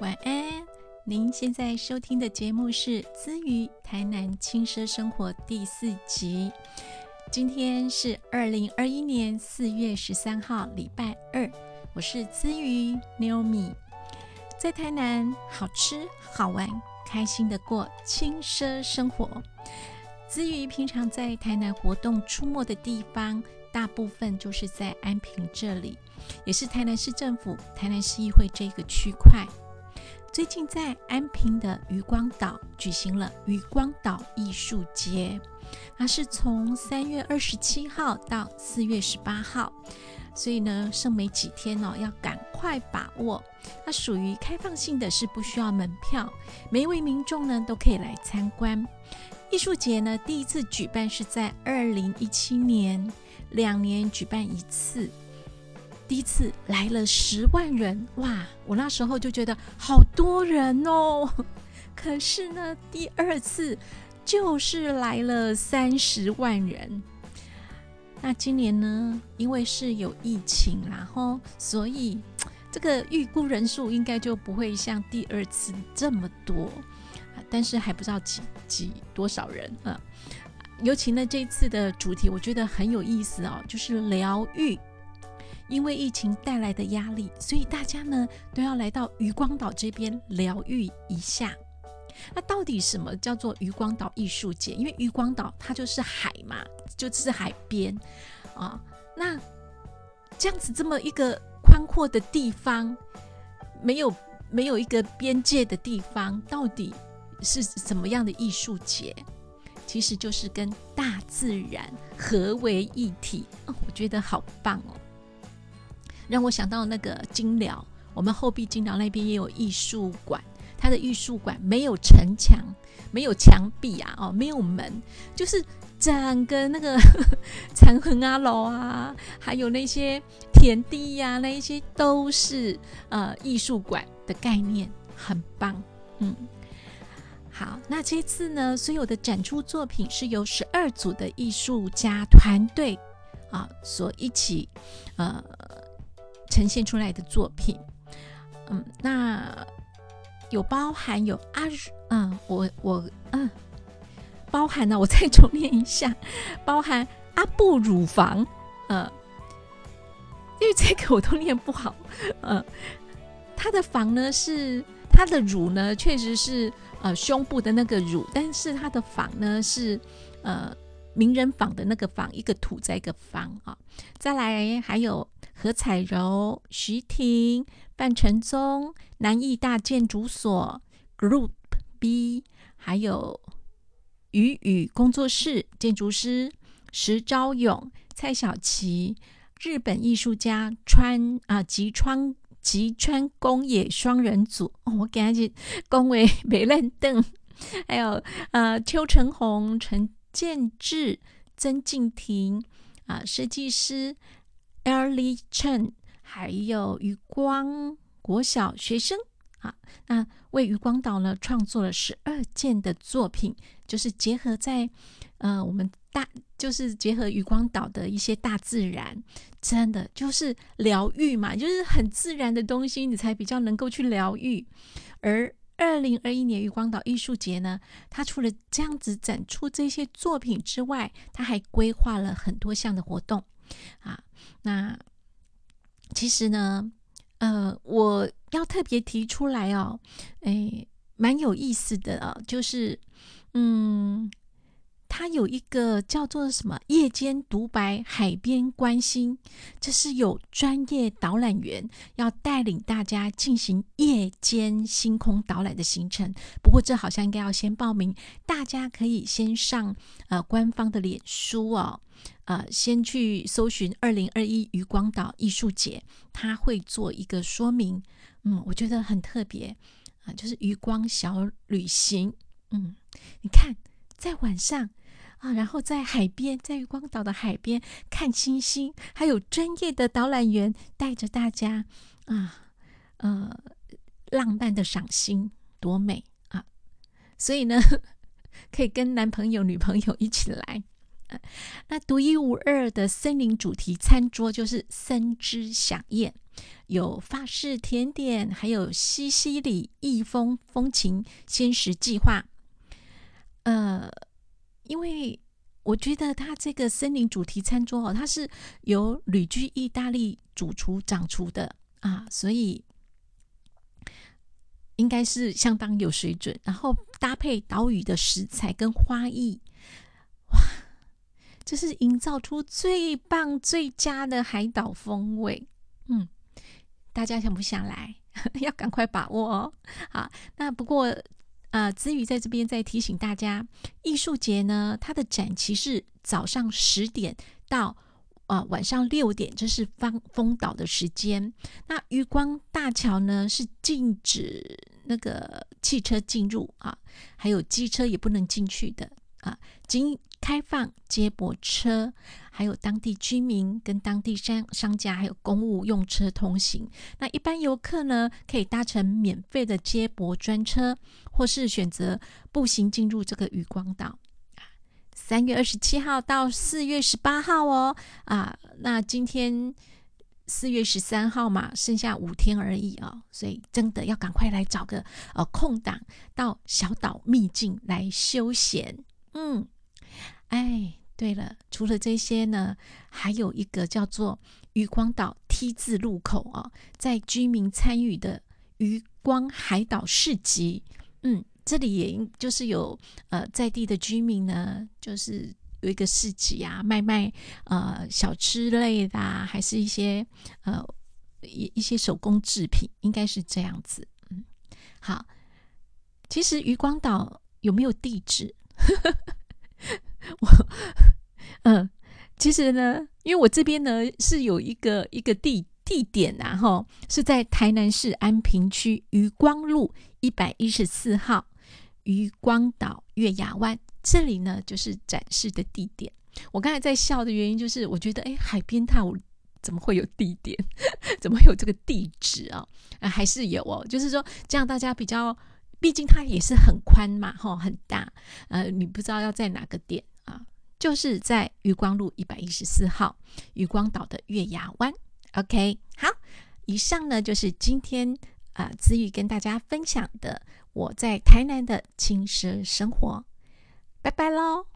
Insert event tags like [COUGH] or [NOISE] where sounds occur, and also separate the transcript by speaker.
Speaker 1: 晚安。您现在收听的节目是《资于台南轻奢生活》第四集。今天是二零二一年四月十三号，礼拜二。我是资于 Naomi，在台南好吃好玩，开心的过轻奢生活。资于平常在台南活动出没的地方，大部分就是在安平这里，也是台南市政府台南市议会这个区块。最近在安平的渔光岛举行了渔光岛艺术节，它是从三月二十七号到四月十八号，所以呢剩没几天哦，要赶快把握。它属于开放性的，是不需要门票，每一位民众呢都可以来参观。艺术节呢第一次举办是在二零一七年，两年举办一次。第一次来了十万人，哇！我那时候就觉得好多人哦。[LAUGHS] 可是呢，第二次就是来了三十万人。那今年呢，因为是有疫情，然后所以 [TSK] 这个预估人数应该就不会像第二次这么多。但是还不知道几几多少人啊。尤其呢，这次的主题我觉得很有意思哦，就是疗愈。因为疫情带来的压力，所以大家呢都要来到渔光岛这边疗愈一下。那到底什么叫做渔光岛艺术节？因为渔光岛它就是海嘛，就是海边啊。那这样子这么一个宽阔的地方，没有没有一个边界的地方，到底是什么样的艺术节？其实就是跟大自然合为一体。哦，我觉得好棒哦。让我想到那个金寮，我们后壁金寮那边也有艺术馆，它的艺术馆没有城墙，没有墙壁啊，哦，没有门，就是整个那个 [LAUGHS] 残痕啊、楼啊，还有那些田地呀，那一些都是呃艺术馆的概念，很棒。嗯，好，那这次呢，所有的展出作品是由十二组的艺术家团队啊所一起呃。呈现出来的作品，嗯，那有包含有阿，嗯，我我嗯，包含呢，我再重念一下，包含阿布乳房，嗯，因为这个我都念不好，嗯，他的房呢是他的乳呢，确实是呃胸部的那个乳，但是他的房呢是呃名人坊的那个坊，一个土在一个方啊，再来还有。何彩柔、徐婷、范承宗、南艺大建筑所 Group B，还有雨雨工作室建筑师石昭勇、蔡小琪，日本艺术家川啊吉川吉川宫野双人组，我赶紧恭维美认凳，[LAUGHS] 还有呃邱成红、陈建志、曾静婷啊设计师。Early Chen，还有余光国小学生啊，那为余光岛呢创作了十二件的作品，就是结合在呃我们大，就是结合余光岛的一些大自然，真的就是疗愈嘛，就是很自然的东西，你才比较能够去疗愈。而二零二一年余光岛艺术节呢，它除了这样子展出这些作品之外，它还规划了很多项的活动。啊，那其实呢，呃，我要特别提出来哦，哎，蛮有意思的啊，就是，嗯。它有一个叫做什么“夜间独白海边观星”，这是有专业导览员要带领大家进行夜间星空导览的行程。不过这好像应该要先报名，大家可以先上呃官方的脸书哦，呃，先去搜寻“二零二一渔光岛艺术节”，他会做一个说明。嗯，我觉得很特别啊，就是渔光小旅行。嗯，你看在晚上。啊，然后在海边，在渔光岛的海边看星星，还有专业的导览员带着大家啊，呃，浪漫的赏星，多美啊！所以呢，[LAUGHS] 可以跟男朋友、女朋友一起来。那独一无二的森林主题餐桌就是森之响宴，有法式甜点，还有西西里益丰风情鲜食计划。呃，因为我觉得它这个森林主题餐桌哦，它是由旅居意大利主厨掌厨的啊，所以应该是相当有水准。然后搭配岛屿的食材跟花艺，这是营造出最棒最佳的海岛风味。嗯，大家想不想来？[LAUGHS] 要赶快把握哦。好，那不过。啊，子宇在这边再提醒大家，艺术节呢，它的展期是早上十点到啊晚上六点，这是方风岛的时间。那渔光大桥呢是禁止那个汽车进入啊，还有机车也不能进去的啊，仅开放接驳车。还有当地居民跟当地商商家，还有公务用车通行。那一般游客呢，可以搭乘免费的接驳专车，或是选择步行进入这个渔光岛。三月二十七号到四月十八号哦，啊，那今天四月十三号嘛，剩下五天而已哦，所以真的要赶快来找个呃空档，到小岛秘境来休闲。嗯，哎。对了，除了这些呢，还有一个叫做渔光岛 T 字路口啊，在居民参与的渔光海岛市集，嗯，这里也就是有呃在地的居民呢，就是有一个市集啊，卖卖呃小吃类的，还是一些呃一一些手工制品，应该是这样子。嗯，好，其实渔光岛有没有地址？我嗯，其实呢，因为我这边呢是有一个一个地地点呐，哈，是在台南市安平区渔光路一百一十四号渔光岛月牙湾，这里呢就是展示的地点。我刚才在笑的原因就是，我觉得哎，海边套怎么会有地点？[LAUGHS] 怎么会有这个地址啊？啊，还是有哦，就是说这样大家比较，毕竟它也是很宽嘛，哈，很大，呃，你不知道要在哪个点。就是在渔光路一百一十四号渔光岛的月牙湾。OK，好，以上呢就是今天啊子玉跟大家分享的我在台南的轻奢生活。拜拜喽。